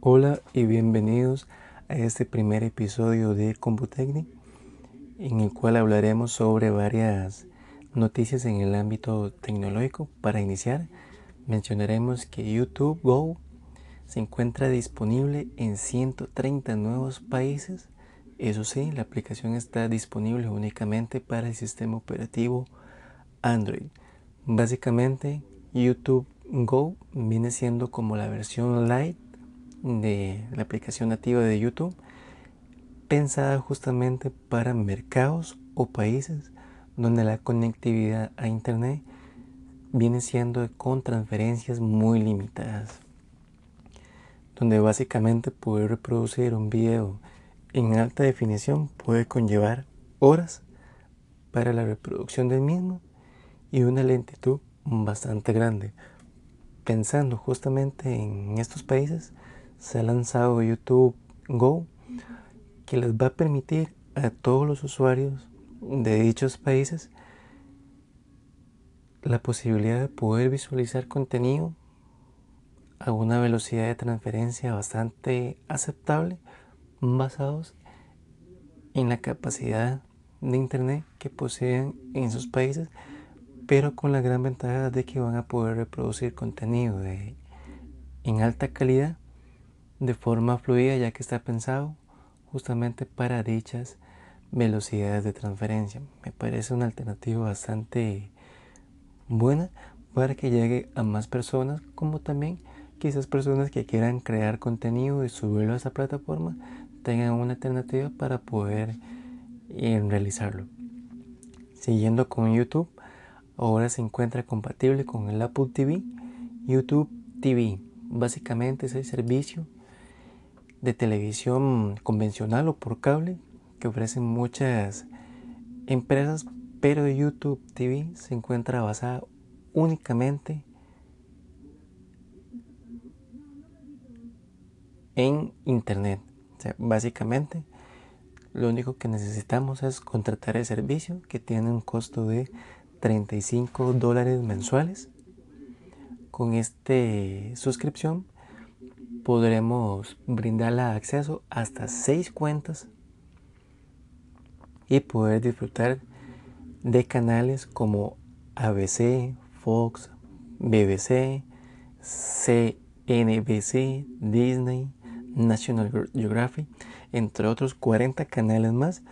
Hola y bienvenidos a este primer episodio de Computecni, en el cual hablaremos sobre varias noticias en el ámbito tecnológico. Para iniciar, mencionaremos que YouTube Go se encuentra disponible en 130 nuevos países. Eso sí, la aplicación está disponible únicamente para el sistema operativo Android. Básicamente, YouTube Go viene siendo como la versión light de la aplicación nativa de YouTube, pensada justamente para mercados o países donde la conectividad a Internet viene siendo con transferencias muy limitadas, donde básicamente poder reproducir un video en alta definición puede conllevar horas para la reproducción del mismo y una lentitud bastante grande. Pensando justamente en estos países, se ha lanzado YouTube Go, que les va a permitir a todos los usuarios de dichos países la posibilidad de poder visualizar contenido a una velocidad de transferencia bastante aceptable basados en la capacidad de internet que poseen en sus países pero con la gran ventaja de que van a poder reproducir contenido en alta calidad de forma fluida ya que está pensado justamente para dichas velocidades de transferencia. Me parece una alternativa bastante buena para que llegue a más personas, como también quizás personas que quieran crear contenido y subirlo a esa plataforma tengan una alternativa para poder eh, realizarlo. Siguiendo con YouTube, ahora se encuentra compatible con el Apple TV, YouTube TV. Básicamente es el servicio de televisión convencional o por cable que ofrecen muchas empresas, pero YouTube TV se encuentra basada únicamente en Internet. básicamente, lo único que necesitamos es contratar el servicio que tiene un costo de 35 dólares mensuales. Con esta suscripción podremos brindarle acceso hasta 6 cuentas y poder disfrutar de canales como ABC, Fox, BBC, CNBC, Disney, National Geographic, entre otros 40 canales más.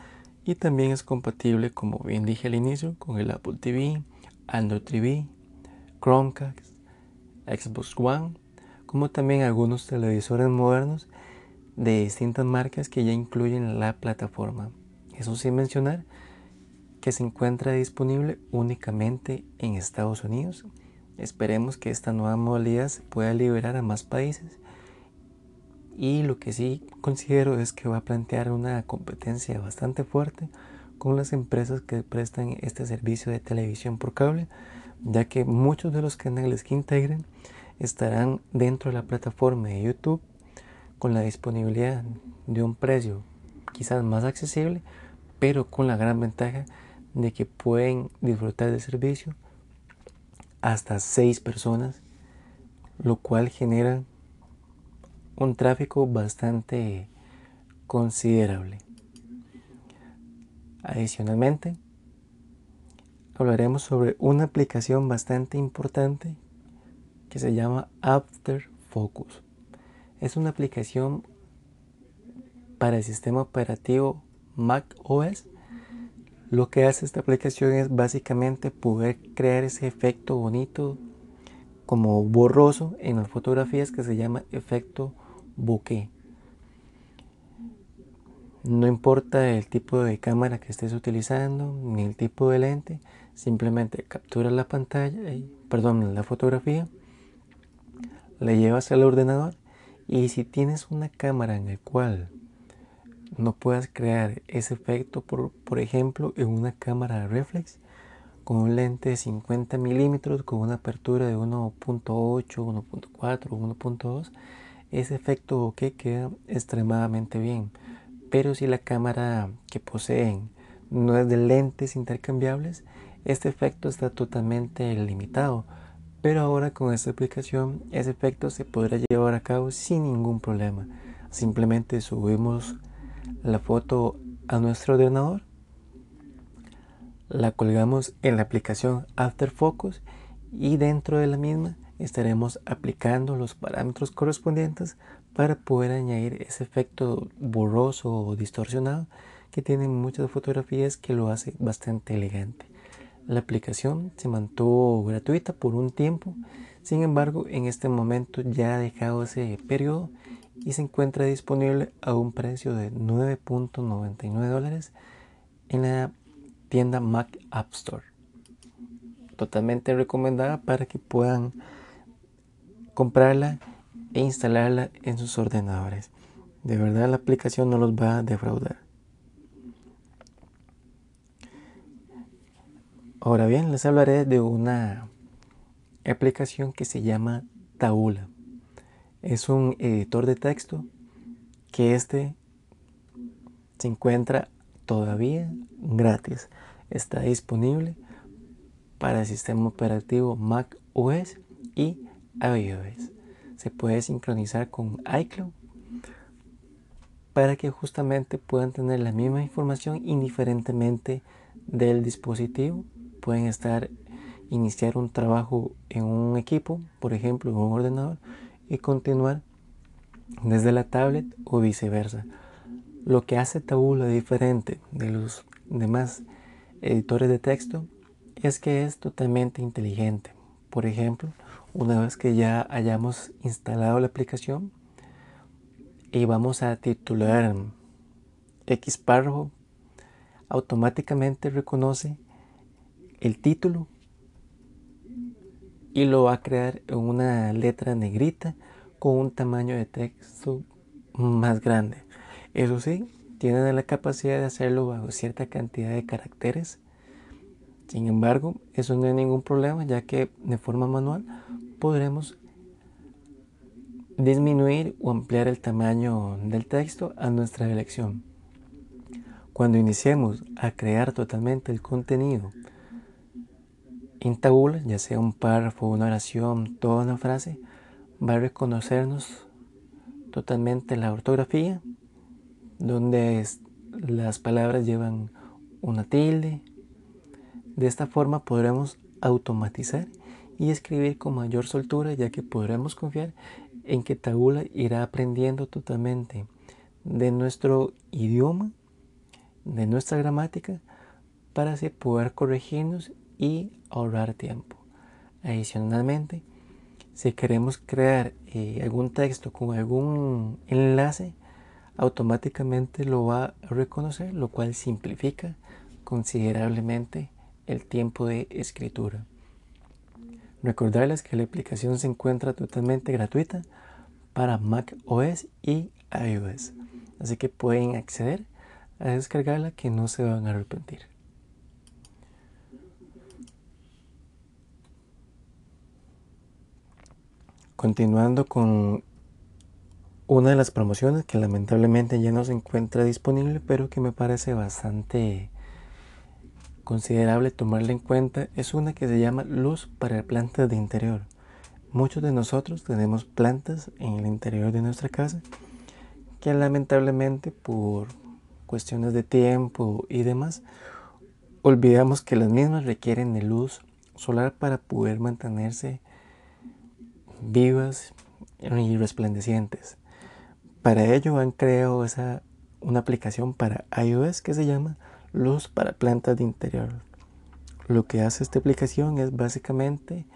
Y también es compatible, como bien dije al inicio, con el Apple TV, Android TV, Chromecast, Xbox One, como también algunos televisores modernos de distintas marcas que ya incluyen la plataforma. Eso sin mencionar que se encuentra disponible únicamente en Estados Unidos. Esperemos que esta nueva modalidad se pueda liberar a más países. Y lo que sí considero es que va a plantear una competencia bastante fuerte con las empresas que prestan este servicio de televisión por cable, ya que muchos de los canales que integren estarán dentro de la plataforma de YouTube con la disponibilidad de un precio quizás más accesible, pero con la gran ventaja de que pueden disfrutar del servicio hasta seis personas, lo cual genera un tráfico bastante considerable. Adicionalmente, hablaremos sobre una aplicación bastante importante que se llama After Focus. Es una aplicación para el sistema operativo Mac OS, lo que hace esta aplicación es básicamente poder crear ese efecto bonito como borroso en las fotografías que se llama efecto bokeh. No importa el tipo de cámara que estés utilizando ni el tipo de lente, simplemente captura la pantalla, perdón, la fotografía, la llevas al ordenador y si tienes una cámara en la cual no puedas crear ese efecto, por, por ejemplo, en una cámara reflex con un lente de 50 milímetros con una apertura de 1.8, 1.4, 1.2, ese efecto bokeh queda extremadamente bien. Pero si la cámara que poseen no es de lentes intercambiables, este efecto está totalmente limitado. Pero ahora con esta aplicación ese efecto se podrá llevar a cabo sin ningún problema. Simplemente subimos la foto a nuestro ordenador, la colgamos en la aplicación After Focus y dentro de la misma estaremos aplicando los parámetros correspondientes para poder añadir ese efecto borroso o distorsionado que tienen muchas fotografías que lo hace bastante elegante. La aplicación se mantuvo gratuita por un tiempo, sin embargo en este momento ya ha dejado ese periodo y se encuentra disponible a un precio de 9.99 dólares en la tienda Mac App Store. Totalmente recomendada para que puedan comprarla e instalarla en sus ordenadores. De verdad la aplicación no los va a defraudar. Ahora bien, les hablaré de una aplicación que se llama Taula. Es un editor de texto que este se encuentra todavía gratis. Está disponible para el sistema operativo Mac OS y iOS. Se puede sincronizar con iCloud para que justamente puedan tener la misma información indiferentemente del dispositivo. Pueden estar iniciar un trabajo en un equipo, por ejemplo, en un ordenador, y continuar desde la tablet o viceversa. Lo que hace Taboola diferente de los demás editores de texto es que es totalmente inteligente. Por ejemplo, una vez que ya hayamos instalado la aplicación y vamos a titular X párrafo, automáticamente reconoce el título y lo va a crear en una letra negrita con un tamaño de texto más grande. Eso sí, tiene la capacidad de hacerlo bajo cierta cantidad de caracteres. Sin embargo, eso no es ningún problema ya que de forma manual podremos disminuir o ampliar el tamaño del texto a nuestra elección. Cuando iniciemos a crear totalmente el contenido en tabula, ya sea un párrafo, una oración, toda una frase, va a reconocernos totalmente la ortografía, donde las palabras llevan una tilde. De esta forma podremos automatizar y escribir con mayor soltura, ya que podremos confiar en que Tabula irá aprendiendo totalmente de nuestro idioma, de nuestra gramática, para así poder corregirnos y ahorrar tiempo. Adicionalmente, si queremos crear eh, algún texto con algún enlace, automáticamente lo va a reconocer, lo cual simplifica considerablemente el tiempo de escritura. Recordarles que la aplicación se encuentra totalmente gratuita para Mac OS y iOS, así que pueden acceder a descargarla que no se van a arrepentir. Continuando con una de las promociones que lamentablemente ya no se encuentra disponible, pero que me parece bastante considerable tomarla en cuenta, es una que se llama Luz para plantas de interior. Muchos de nosotros tenemos plantas en el interior de nuestra casa que lamentablemente por cuestiones de tiempo y demás, olvidamos que las mismas requieren de luz solar para poder mantenerse vivas y resplandecientes. Para ello han creado esa, una aplicación para iOS que se llama Luz para plantas de interior. Lo que hace esta aplicación es básicamente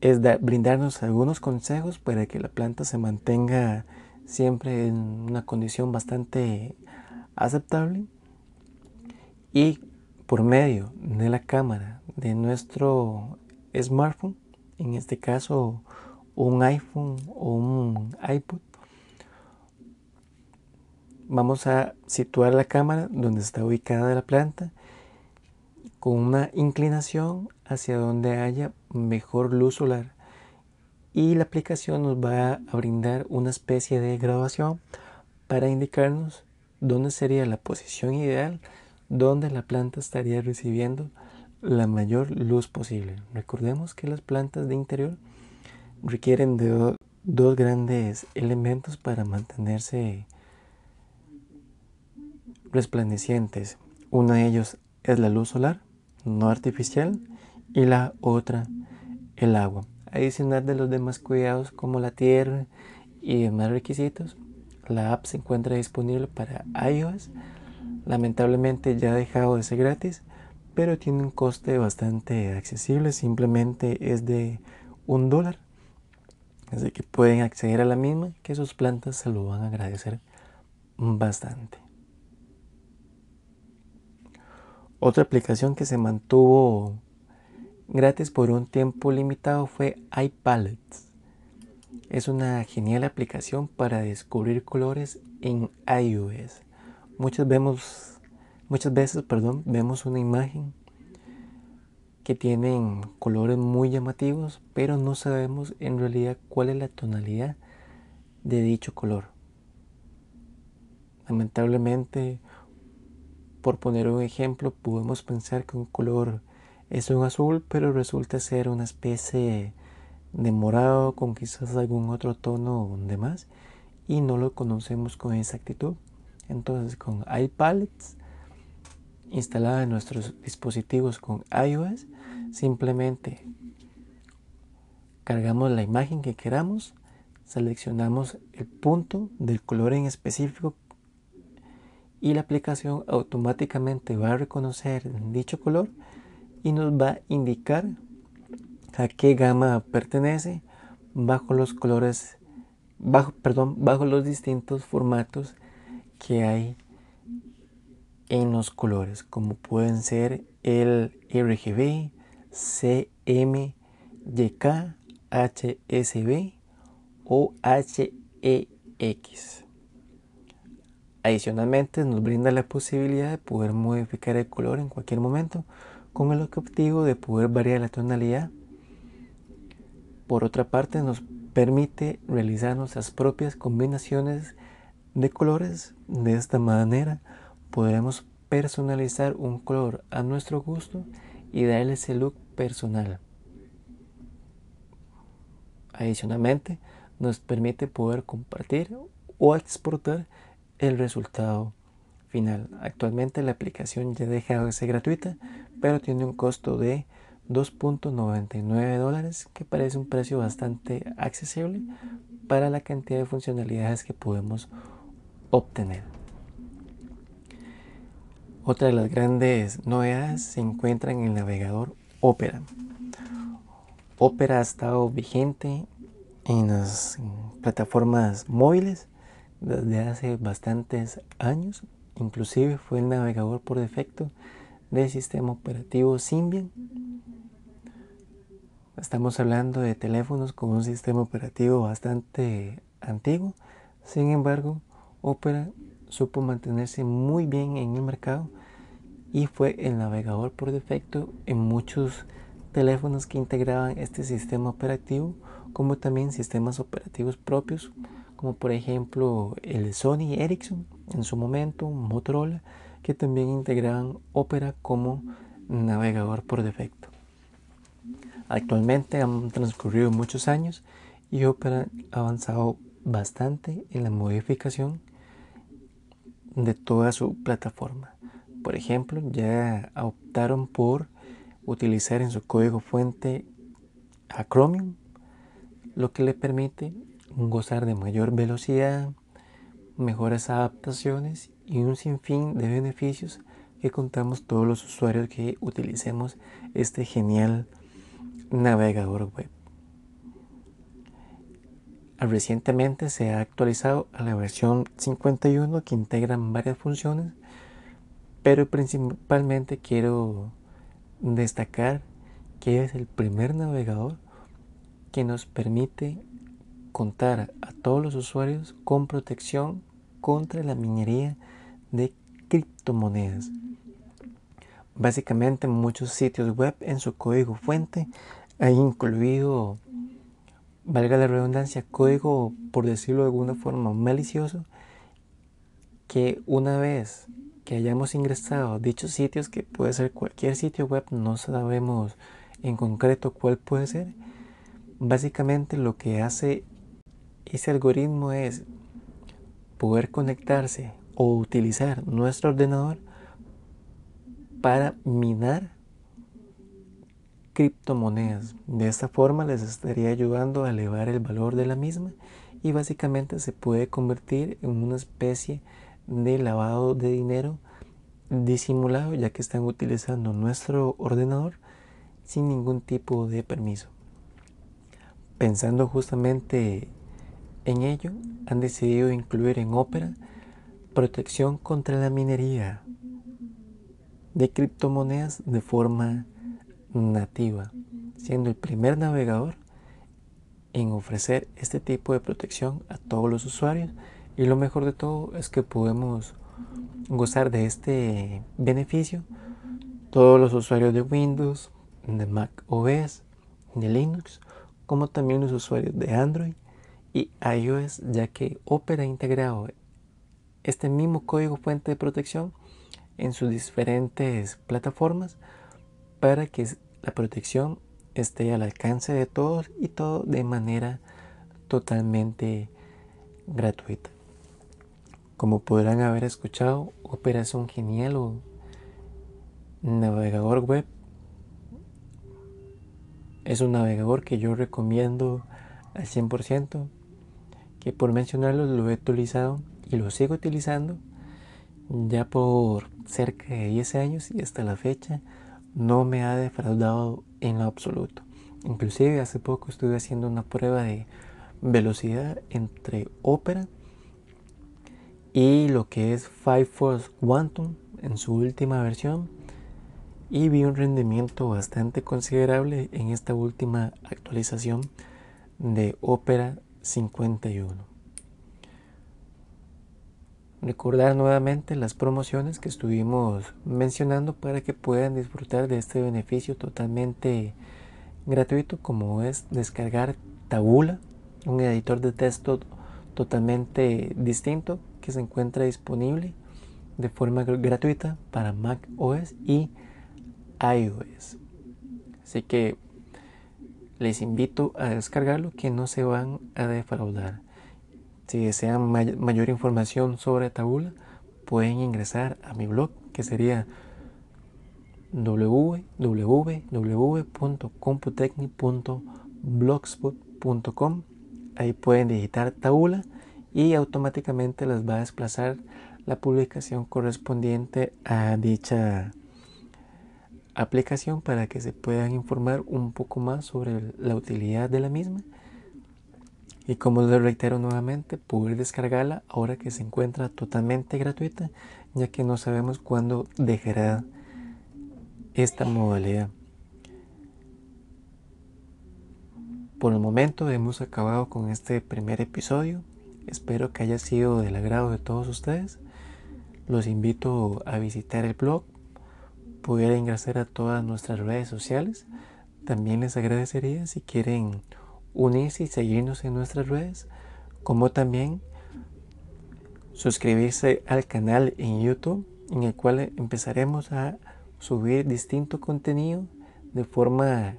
es brindarnos algunos consejos para que la planta se mantenga siempre en una condición bastante aceptable y por medio de la cámara de nuestro smartphone en este caso un iPhone o un iPod, vamos a situar la cámara donde está ubicada la planta con una inclinación hacia donde haya mejor luz solar y la aplicación nos va a brindar una especie de grabación para indicarnos dónde sería la posición ideal donde la planta estaría recibiendo la mayor luz posible. Recordemos que las plantas de interior requieren de dos grandes elementos para mantenerse resplandecientes. Uno de ellos es la luz solar, no artificial, y la otra el agua. Adicional de los demás cuidados como la tierra y demás requisitos, la app se encuentra disponible para iOS. Lamentablemente ya ha dejado de ser gratis, pero tiene un coste bastante accesible, simplemente es de un dólar. Así que pueden acceder a la misma, que sus plantas se lo van a agradecer bastante. Otra aplicación que se mantuvo gratis por un tiempo limitado fue iPalettes. Es una genial aplicación para descubrir colores en iOS. Muchas vemos Muchas veces, perdón, vemos una imagen que tienen colores muy llamativos, pero no sabemos en realidad cuál es la tonalidad de dicho color. Lamentablemente, por poner un ejemplo, podemos pensar que un color es un azul, pero resulta ser una especie de morado con quizás algún otro tono de más y no lo conocemos con exactitud. Entonces, con iPalettes instalada en nuestros dispositivos con iOS, simplemente cargamos la imagen que queramos, seleccionamos el punto del color en específico y la aplicación automáticamente va a reconocer dicho color y nos va a indicar a qué gama pertenece bajo los colores bajo perdón bajo los distintos formatos que hay en los colores, como pueden ser el RGB, CM, YK, HSB o HEX. Adicionalmente nos brinda la posibilidad de poder modificar el color en cualquier momento con el objetivo de poder variar la tonalidad. Por otra parte nos permite realizar nuestras propias combinaciones de colores de esta manera podremos personalizar un color a nuestro gusto y darle ese look personal. Adicionalmente, nos permite poder compartir o exportar el resultado final. Actualmente la aplicación ya deja de ser gratuita, pero tiene un costo de 2.99 dólares, que parece un precio bastante accesible para la cantidad de funcionalidades que podemos obtener. Otra de las grandes novedades se encuentra en el navegador Opera. Opera ha estado vigente en las plataformas móviles desde hace bastantes años. Inclusive fue el navegador por defecto del sistema operativo Symbian. Estamos hablando de teléfonos con un sistema operativo bastante antiguo. Sin embargo, Opera supo mantenerse muy bien en el mercado y fue el navegador por defecto en muchos teléfonos que integraban este sistema operativo como también sistemas operativos propios como por ejemplo el Sony Ericsson en su momento, Motorola que también integraban Opera como navegador por defecto. Actualmente han transcurrido muchos años y Opera ha avanzado bastante en la modificación de toda su plataforma. Por ejemplo, ya optaron por utilizar en su código fuente a Chromium, lo que le permite gozar de mayor velocidad, mejores adaptaciones y un sinfín de beneficios que contamos todos los usuarios que utilicemos este genial navegador web. Recientemente se ha actualizado a la versión 51 que integra varias funciones pero principalmente quiero destacar que es el primer navegador que nos permite contar a todos los usuarios con protección contra la minería de criptomonedas. Básicamente muchos sitios web en su código fuente han incluido, valga la redundancia, código por decirlo de alguna forma malicioso que una vez que hayamos ingresado a dichos sitios, que puede ser cualquier sitio web, no sabemos en concreto cuál puede ser, básicamente lo que hace ese algoritmo es poder conectarse o utilizar nuestro ordenador para minar criptomonedas. De esta forma les estaría ayudando a elevar el valor de la misma y básicamente se puede convertir en una especie de lavado de dinero disimulado ya que están utilizando nuestro ordenador sin ningún tipo de permiso. Pensando justamente en ello, han decidido incluir en Opera protección contra la minería de criptomonedas de forma nativa, siendo el primer navegador en ofrecer este tipo de protección a todos los usuarios. Y lo mejor de todo es que podemos gozar de este beneficio. Todos los usuarios de Windows, de Mac OS, de Linux, como también los usuarios de Android y iOS, ya que Opera ha integrado este mismo código fuente de protección en sus diferentes plataformas para que la protección esté al alcance de todos y todo de manera totalmente gratuita. Como podrán haber escuchado, Opera es un genial navegador web. Es un navegador que yo recomiendo al 100%, que por mencionarlo lo he utilizado y lo sigo utilizando ya por cerca de 10 años y hasta la fecha no me ha defraudado en lo absoluto. Inclusive hace poco estuve haciendo una prueba de velocidad entre Opera y lo que es Firefox Quantum en su última versión y vi un rendimiento bastante considerable en esta última actualización de Opera 51. Recordar nuevamente las promociones que estuvimos mencionando para que puedan disfrutar de este beneficio totalmente gratuito como es descargar Tabula, un editor de texto totalmente distinto que se encuentra disponible de forma gratuita para Mac OS y iOS. Así que les invito a descargarlo que no se van a defraudar. Si desean mayor información sobre Tabula, pueden ingresar a mi blog que sería www.computecni.blogspot.com. Ahí pueden digitar Tabula y automáticamente les va a desplazar la publicación correspondiente a dicha aplicación para que se puedan informar un poco más sobre la utilidad de la misma y como les reitero nuevamente poder descargarla ahora que se encuentra totalmente gratuita ya que no sabemos cuándo dejará esta modalidad por el momento hemos acabado con este primer episodio Espero que haya sido del agrado de todos ustedes. Los invito a visitar el blog, poder ingresar a todas nuestras redes sociales. También les agradecería si quieren unirse y seguirnos en nuestras redes, como también suscribirse al canal en YouTube, en el cual empezaremos a subir distinto contenido de forma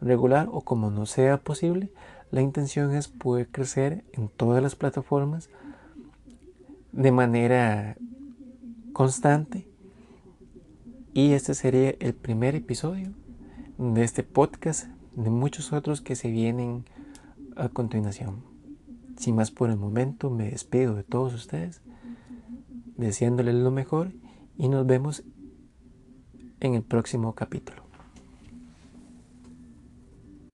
regular o como no sea posible la intención es poder crecer en todas las plataformas de manera constante. Y este sería el primer episodio de este podcast, de muchos otros que se vienen a continuación. Sin más por el momento, me despido de todos ustedes, deseándoles lo mejor y nos vemos en el próximo capítulo.